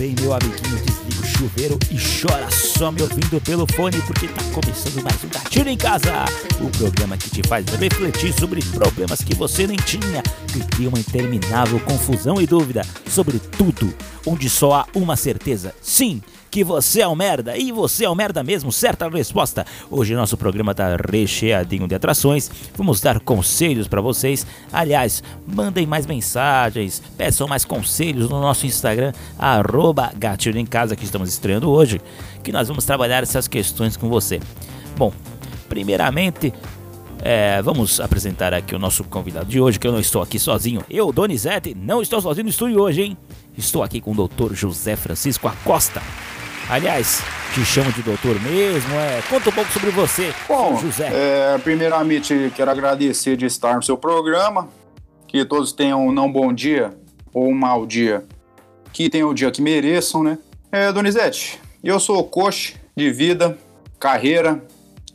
bem, meu amiguinho? Desliga o chuveiro e chora só me ouvindo pelo fone, porque tá começando mais um Gatilho em Casa o programa que te faz refletir sobre problemas que você nem tinha, que cria uma interminável confusão e dúvida sobre tudo, onde só há uma certeza: sim que você é um merda e você é um merda mesmo, certa resposta. Hoje nosso programa tá recheadinho de atrações. Vamos dar conselhos para vocês. Aliás, mandem mais mensagens, peçam mais conselhos no nosso Instagram Gatilho em Casa que estamos estreando hoje, que nós vamos trabalhar essas questões com você. Bom, primeiramente é, vamos apresentar aqui o nosso convidado de hoje, que eu não estou aqui sozinho. Eu, Donizete, não estou sozinho no estúdio hoje, hein? Estou aqui com o Dr. José Francisco Acosta. Aliás, te chamo de doutor mesmo. É, conta um pouco sobre você, Bom, José. É, primeiramente, quero agradecer de estar no seu programa. Que todos tenham um não bom dia ou um mau dia. Que tenham o dia que mereçam, né? É, Donizete, eu sou coach de vida, carreira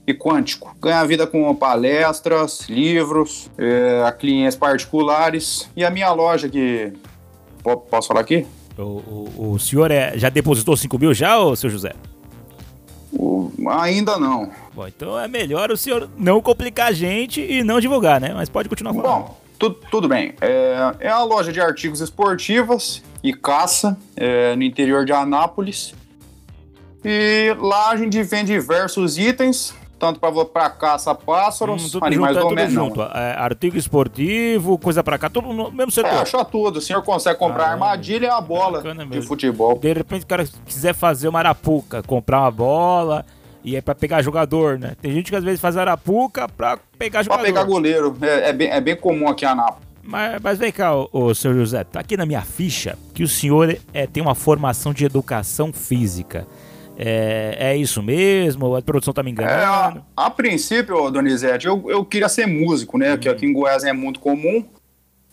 e quântico. Ganho a vida com palestras, livros, é, clientes particulares e a minha loja que... Posso falar aqui? O, o, o senhor é, já depositou 5 mil já, ô, seu José? O, ainda não. Bom, então é melhor o senhor não complicar a gente e não divulgar, né? Mas pode continuar falando. Bom, tu, tudo bem. É, é a loja de artigos esportivos e caça é, no interior de Anápolis. E lá a gente vende diversos itens tanto para caça pássaros, hum, animais junto, é junto. É, artigo esportivo, coisa para cá, tudo no mesmo setor. É, acha tudo. O senhor consegue comprar ah, armadilha e a bola de futebol. De repente o cara quiser fazer uma arapuca, comprar uma bola e é para pegar jogador, né? Tem gente que às vezes faz arapuca para pegar jogador. Para pegar goleiro. É, é, bem, é bem comum aqui em Anápolis. Mas, mas vem cá, ô, ô, senhor José, tá aqui na minha ficha que o senhor é, tem uma formação de educação física. É, é isso mesmo? A produção tá me enganando? É, a, a, princípio, Donizete, eu, eu queria ser músico, né? Uhum. Que aqui em Goiás é muito comum.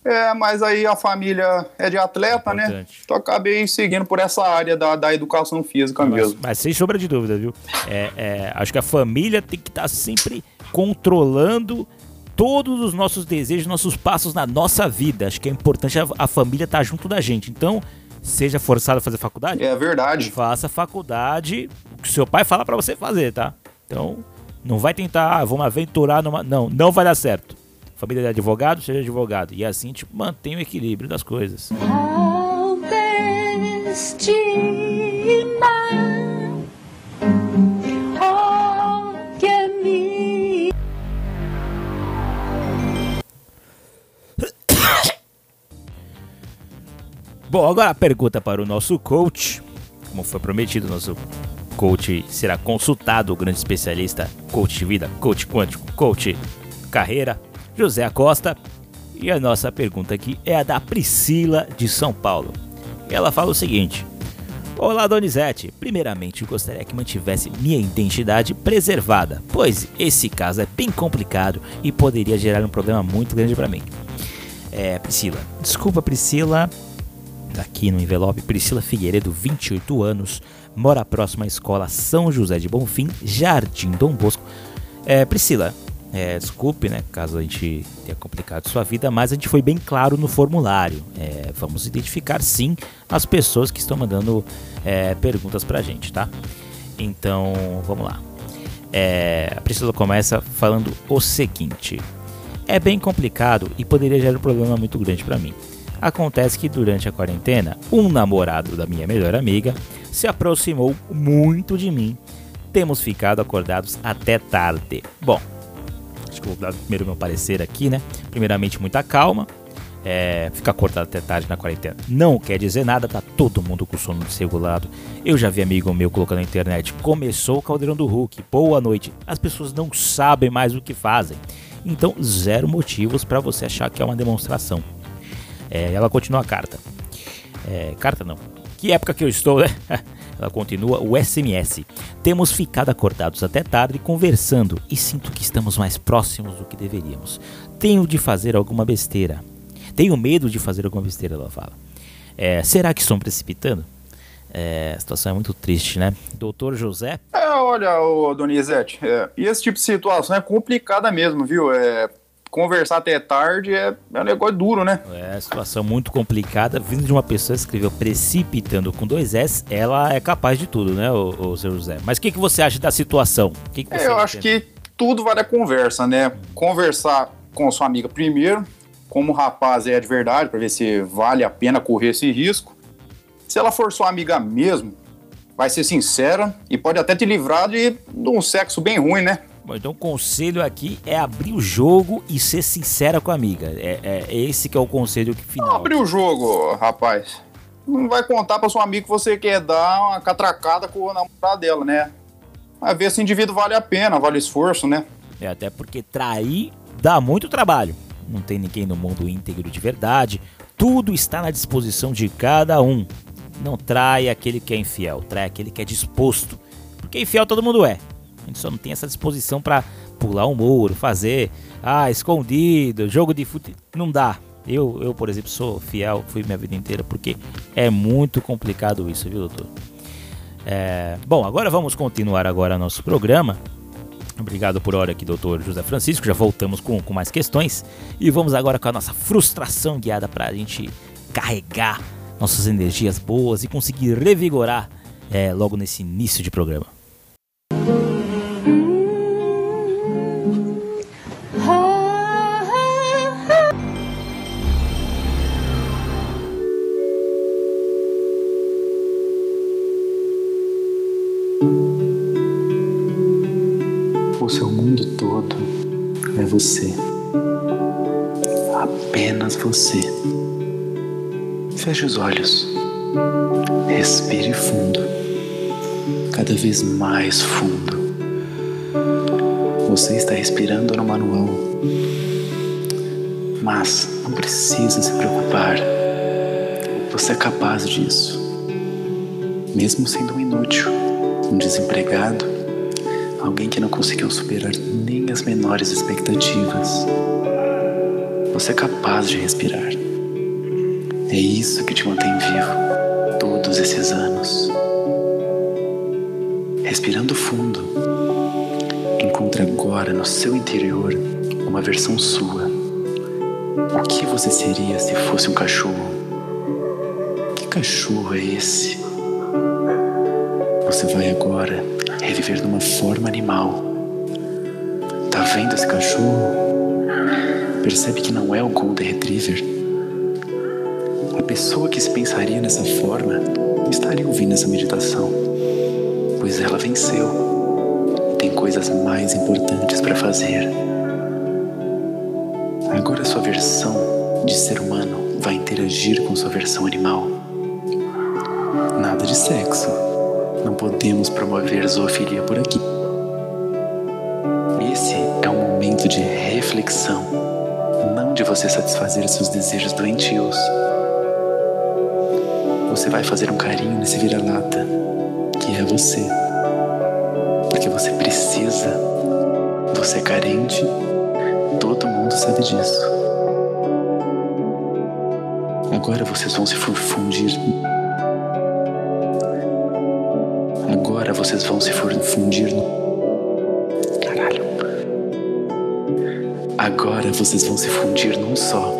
É, mas aí a família é de atleta, é né? Então acabei seguindo por essa área da, da educação física mas, mesmo. Mas sem sombra de dúvida, viu? É, é, acho que a família tem que estar tá sempre controlando todos os nossos desejos, nossos passos na nossa vida. Acho que é importante a, a família estar tá junto da gente. Então, seja forçado a fazer faculdade. É verdade. Faça faculdade, o que seu pai fala para você fazer, tá? Então, não vai tentar, ah, vamos aventurar numa. Não, não vai dar certo. Família de advogado, seja advogado. E assim, tipo, mantém o equilíbrio das coisas. Bom, agora a pergunta para o nosso coach. Como foi prometido, nosso coach será consultado, o grande especialista, coach de vida, coach quântico, coach carreira, José Acosta. E a nossa pergunta aqui é a da Priscila de São Paulo. Ela fala o seguinte: Olá, Donizete. Primeiramente, gostaria que mantivesse minha identidade preservada, pois esse caso é bem complicado e poderia gerar um problema muito grande para mim. É, Priscila. Desculpa, Priscila, aqui no envelope, Priscila Figueiredo, 28 anos, mora próximo à escola São José de Bonfim, Jardim Dom Bosco. É, Priscila, é, desculpe, né, caso a gente tenha complicado sua vida, mas a gente foi bem claro no formulário. É, vamos identificar sim as pessoas que estão mandando é, perguntas pra gente, tá? Então, vamos lá. É, a Priscila começa falando o seguinte: É bem complicado e poderia gerar um problema muito grande para mim. Acontece que durante a quarentena, um namorado da minha melhor amiga se aproximou muito de mim. Temos ficado acordados até tarde. Bom, acho que vou dar primeiro meu parecer aqui, né? Primeiramente, muita calma. É, ficar acordado até tarde na quarentena não quer dizer nada, tá todo mundo com sono desregulado. Eu já vi amigo meu colocando na internet: começou o caldeirão do Hulk, boa noite. As pessoas não sabem mais o que fazem. Então, zero motivos para você achar que é uma demonstração. É, ela continua a carta. É, carta não. Que época que eu estou, né? Ela continua o SMS. Temos ficado acordados até tarde conversando e sinto que estamos mais próximos do que deveríamos. Tenho de fazer alguma besteira. Tenho medo de fazer alguma besteira, ela fala. É, será que estou precipitando? É, a situação é muito triste, né? Doutor José? É, olha, Donizete, é, e esse tipo de situação é complicada mesmo, viu? É, conversar até tarde é, é um negócio duro, né? É, situação muito complicada. Vindo de uma pessoa que escreveu precipitando com dois S, ela é capaz de tudo, né, o, o seu José? Mas o que, que você acha da situação? Que que é, eu acho que tudo vale a conversa, né? Conversar com sua amiga primeiro, como o rapaz é de verdade, para ver se vale a pena correr esse risco. Se ela for sua amiga mesmo, vai ser sincera e pode até te livrar de, de um sexo bem ruim, né? Bom, então o conselho aqui é abrir o jogo e ser sincera com a amiga. É, é esse que é o conselho final. Não abrir o jogo, rapaz. Não vai contar pra sua amiga que você quer dar uma catracada com o namorado dela, né? Vai ver se o indivíduo vale a pena, vale o esforço, né? É, até porque trair dá muito trabalho. Não tem ninguém no mundo íntegro de verdade. Tudo está na disposição de cada um. Não trai aquele que é infiel, trai aquele que é disposto. Porque infiel todo mundo é. A gente só não tem essa disposição para pular um muro, fazer, ah, escondido, jogo de futebol. Não dá. Eu, eu, por exemplo, sou fiel, fui minha vida inteira, porque é muito complicado isso, viu, doutor? É... Bom, agora vamos continuar agora nosso programa. Obrigado por hora aqui, doutor José Francisco. Já voltamos com, com mais questões. E vamos agora com a nossa frustração guiada para a gente carregar nossas energias boas e conseguir revigorar é, logo nesse início de programa. O seu mundo todo é você. Apenas você. Feche os olhos. Respire fundo. Cada vez mais fundo. Você está respirando no manual. Mas não precisa se preocupar. Você é capaz disso. Mesmo sendo um inútil, um desempregado, alguém que não conseguiu superar nem as menores expectativas. Você é capaz de respirar. É isso que te mantém vivo todos esses anos. Respirando fundo, encontre agora no seu interior uma versão sua. O que você seria se fosse um cachorro? Que cachorro é esse? Você vai agora reviver numa forma animal. Tá vendo esse cachorro? Percebe que não é o Golden Retriever? A pessoa que se pensaria nessa forma estaria ouvindo essa meditação, pois ela venceu tem coisas mais importantes para fazer. Agora sua versão de ser humano vai interagir com sua versão animal. Nada de sexo não podemos promover zoofilia por aqui. Esse é um momento de reflexão, não de você satisfazer seus desejos doentios. Você vai fazer um carinho nesse vira-lata, que é você. Porque você precisa. Você é carente, todo mundo sabe disso. Agora vocês vão se fundir vocês vão se fundir no. Caralho. Agora vocês vão se fundir num só.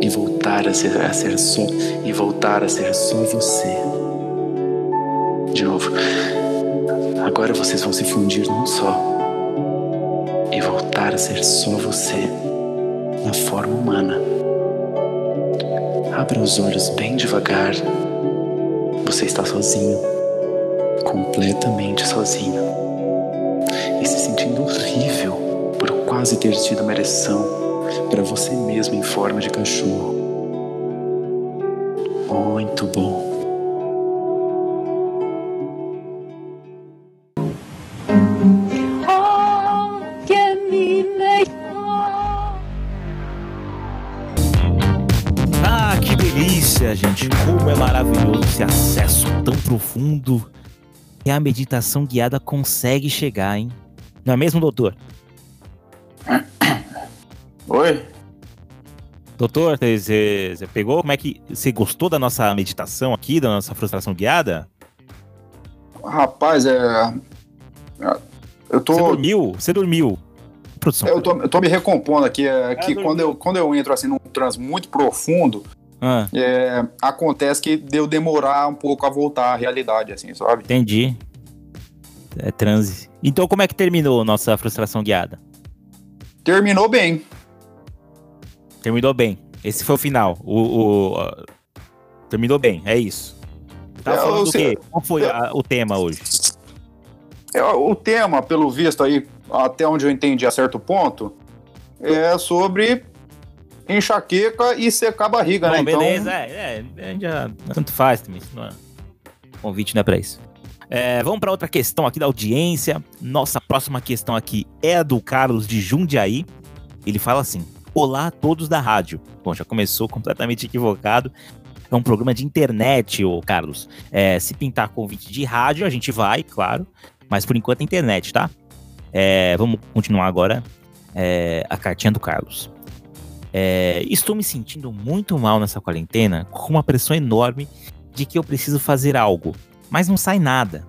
E voltar a ser, a ser só. E voltar a ser só você. De novo. Agora vocês vão se fundir num só. E voltar a ser só você. Na forma humana. Abra os olhos bem devagar. Você está sozinho, completamente sozinho, e se sentindo horrível por quase ter tido uma ereção para você mesmo em forma de cachorro. Muito bom. gente, como é maravilhoso esse acesso tão profundo que a meditação guiada consegue chegar, hein? Não é mesmo, doutor? Oi? Doutor, você pegou? Como é que. Você gostou da nossa meditação aqui, da nossa frustração guiada? Rapaz, é. Eu tô. Você dormiu? Você dormiu. produção? Eu tô, eu tô me recompondo aqui, é que quando eu, quando eu entro assim num trans muito profundo, Ah, é, acontece que deu demorar um pouco a voltar à realidade, assim, sabe? entendi. É transe. Então como é que terminou nossa frustração guiada? Terminou bem. Terminou bem. Esse foi o final. O, o- a- Terminou bem, é isso. Tá É, falando do quê? Qual foi a- o tema hoje? É, o tema, pelo visto aí, até onde eu entendi a certo ponto, é sobre enxaqueca e secar a barriga, né? Bom, beleza, é, é, é, já tanto faz também, isso não é- convite não é pra isso. É, vamos pra outra questão aqui da audiência. Nossa próxima questão aqui é a do Carlos de Jundiaí. Ele fala assim: Olá a todos da rádio. Bom, já começou completamente equivocado. É um programa de internet, ô Carlos. É, se pintar convite de rádio, a gente vai, claro. Mas por enquanto é internet, tá? É, vamos continuar agora. É, a cartinha do Carlos. É, estou me sentindo muito mal nessa quarentena, com uma pressão enorme de que eu preciso fazer algo, mas não sai nada.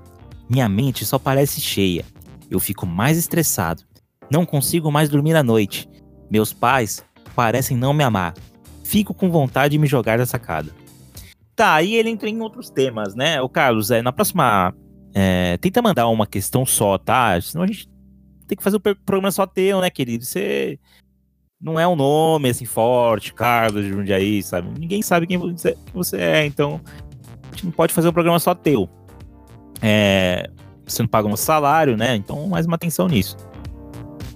Minha mente só parece cheia. Eu fico mais estressado. Não consigo mais dormir à noite. Meus pais parecem não me amar. Fico com vontade de me jogar da sacada. Tá, aí ele entra em outros temas, né? O Carlos, é, na próxima. é, tenta mandar uma questão só, tá? Senão a gente tem que fazer o programa só teu, né, querido? Você não é um nome assim forte, Carlos de Jundiaí, sabe? Ninguém sabe quem você, é, então a gente não pode fazer um programa só teu. É, você não paga um salário, né? Então mais uma atenção nisso.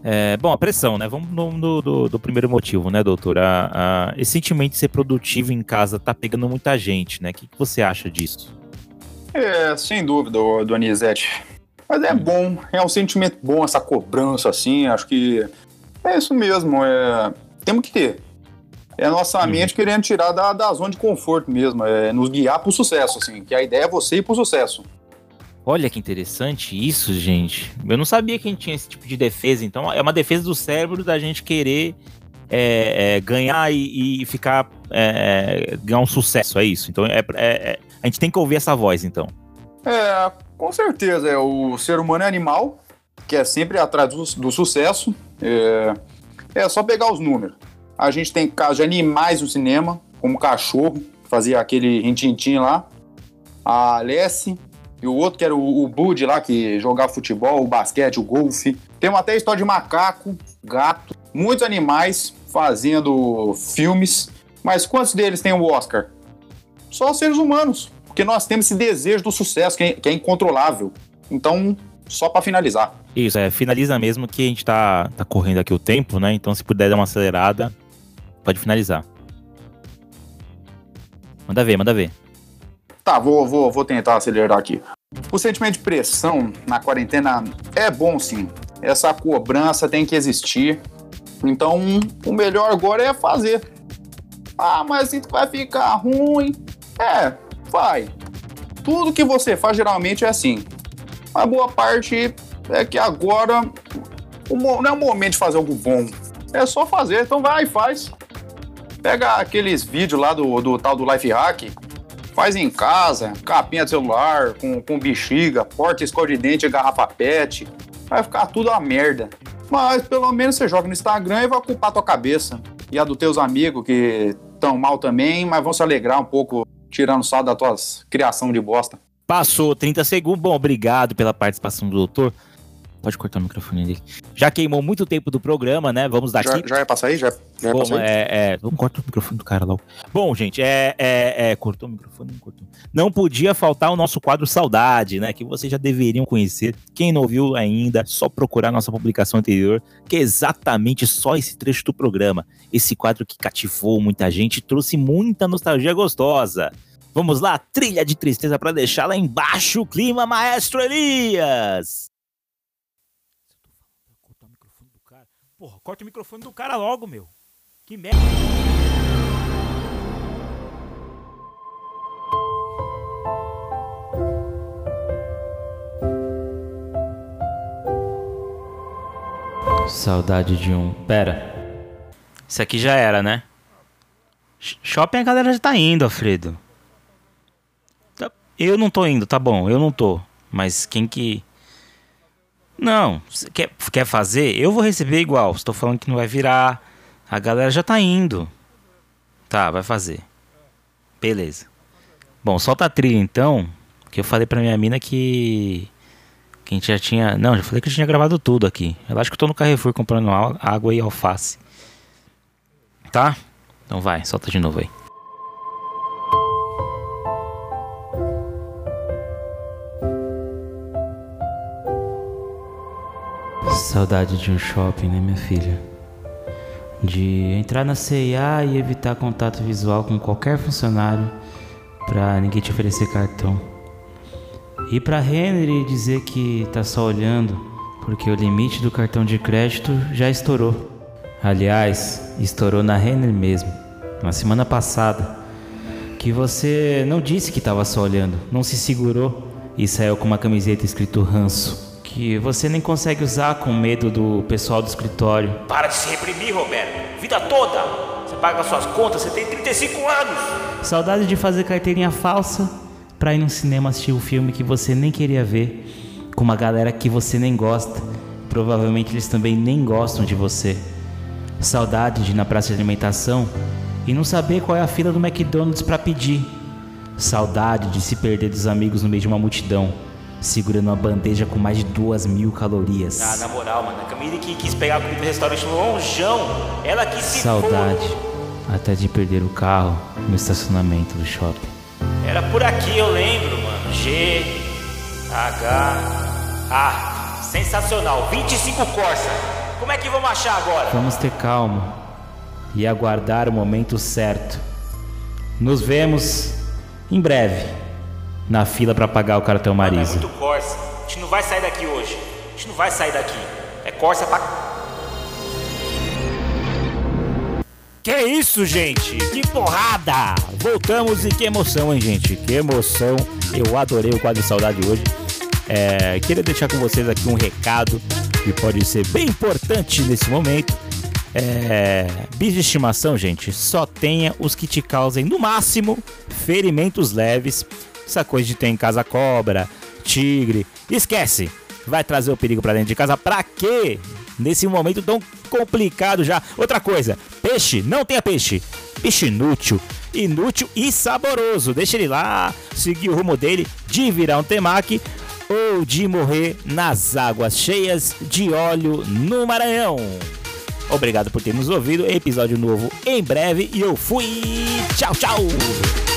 É, bom, a pressão, né? Vamos no, no- do, do primeiro motivo, né, doutor? A- a- esse sentimento de ser produtivo em casa tá pegando muita gente, né? O que, que você acha disso? É, sem dúvida, Donizete. Mas é bom, é um sentimento bom essa cobrança, assim, acho que é isso mesmo, é, temos que ter. É a nossa Uhum. mente querendo tirar da, da zona de conforto mesmo, é nos guiar pro sucesso, assim, que a ideia é você ir pro sucesso. Olha que interessante isso, gente. Eu não sabia que a gente tinha esse tipo de defesa. Então, é uma defesa do cérebro da gente querer é, é, ganhar e, e ficar. é, ganhar um sucesso, é isso. Então, é, é- é- a gente tem que ouvir essa voz, então. É, com certeza, o ser humano é animal, que é sempre atrás do, do sucesso, é, é só pegar os números. A gente tem casos de animais no cinema, como cachorro, que fazia aquele rintintim lá, a Alessi, e o outro que era o, o Bud lá, que jogava futebol, o basquete, o golfe. Temos até história de macaco, gato, muitos animais fazendo filmes, mas quantos deles têm o Oscar? Só seres humanos, porque nós temos esse desejo do sucesso que é, que é incontrolável. Então, só para finalizar. Isso, é, finaliza mesmo que a gente tá, tá correndo aqui o tempo, né? Então, se puder dar uma acelerada, pode finalizar. Manda ver, manda ver. Tá, vou, vou, vou tentar acelerar aqui. O sentimento de pressão na quarentena é bom sim. Essa cobrança tem que existir. Então, o melhor agora é fazer. Ah, mas isso vai ficar ruim. É, vai. Tudo que você faz geralmente é assim. A boa parte é que agora não é o momento de fazer algo bom. É só fazer, então vai e faz. Pega aqueles vídeos lá do, do tal do Life Hack, faz em casa, capinha de celular, com, com bexiga, porta escova de dente, garrafa pet. Vai ficar tudo uma merda. Mas pelo menos você joga no Instagram e vai ocupar tua cabeça. E a dos teus amigos que estão mal também, mas vão se alegrar um pouco tirando sal da tua criação de bosta. Passou 30 segundos. Bom, obrigado pela participação do doutor. Pode cortar o microfone dele. Já queimou muito tempo do programa, né? Vamos daqui. Já, já é pra sair? Já, já é Bom, pra sair? é, é, vamos cortar o microfone do cara logo. Bom, gente, é, é, é, cortou o microfone, não cortou. Não podia faltar o nosso quadro Saudade, né? Que vocês já deveriam conhecer. Quem não ouviu ainda, só procurar nossa publicação anterior, que é exatamente só esse trecho do programa. Esse quadro que cativou muita gente trouxe muita nostalgia gostosa. Vamos lá, trilha de tristeza para deixar lá embaixo o clima, maestro Elias. Cortar o microfone do cara. Porra, corta o microfone do cara logo, meu. Que merda. Saudade de um. Pera. Isso aqui já era, né? Sh- Shopping a galera já tá indo, Alfredo. Eu não tô indo, tá bom, eu não tô. Mas quem que. Não, quer, quer fazer? Eu vou receber igual. Estou falando que não vai virar. A galera já tá indo. Tá, vai fazer. Beleza. Bom, solta a trilha então. Que eu falei pra minha mina que. Que a gente já tinha. Não, já falei que eu tinha gravado tudo aqui. Eu acho que eu tô no Carrefour comprando água e alface. Tá? Então vai, solta de novo aí. Saudade de um shopping, né, minha filha? De entrar na CIA e evitar contato visual com qualquer funcionário pra ninguém te oferecer cartão. Ir pra Henry e dizer que tá só olhando porque o limite do cartão de crédito já estourou. Aliás, estourou na Henry mesmo, na semana passada. Que você não disse que tava só olhando, não se segurou e saiu com uma camiseta escrito ranço que você nem consegue usar com medo do pessoal do escritório. Para de se reprimir, Roberto. Vida toda. Você paga suas contas, você tem 35 anos. Saudade de fazer carteirinha falsa pra ir no cinema assistir um filme que você nem queria ver, com uma galera que você nem gosta. Provavelmente eles também nem gostam de você. Saudade de ir na praça de alimentação e não saber qual é a fila do McDonald's para pedir. Saudade de se perder dos amigos no meio de uma multidão segurando uma bandeja com mais de duas mil calorias. Ah, na moral, mano, a Camille que quis pegar comida no restaurante longeão, ela quis se Saudade até de perder o carro no estacionamento do shopping. Era por aqui, eu lembro, mano. G, H, A. Sensacional, 25 Corsa. Como é que vamos achar agora? Vamos ter calma e aguardar o momento certo. Nos vemos em breve na fila para pagar o cartão Marisa. é muito Corsa. A gente não vai sair daqui hoje. A gente não vai sair daqui. É Corsa pra. Que isso, gente? Que porrada! Voltamos e que emoção, hein, gente? Que emoção! Eu adorei o quadro de saudade hoje. É, queria deixar com vocês aqui um recado que pode ser bem importante nesse momento. É, bis de estimação, gente, só tenha os que te causem no máximo ferimentos leves essa coisa de ter em casa cobra, tigre, esquece. Vai trazer o perigo para dentro de casa pra quê? Nesse momento tão complicado já. Outra coisa, peixe, não tenha peixe. Peixe inútil, inútil e saboroso. Deixa ele lá, seguir o rumo dele de virar um temaki ou de morrer nas águas cheias de óleo no Maranhão. Obrigado por ter nos ouvido. Episódio novo em breve e eu fui. Tchau, tchau.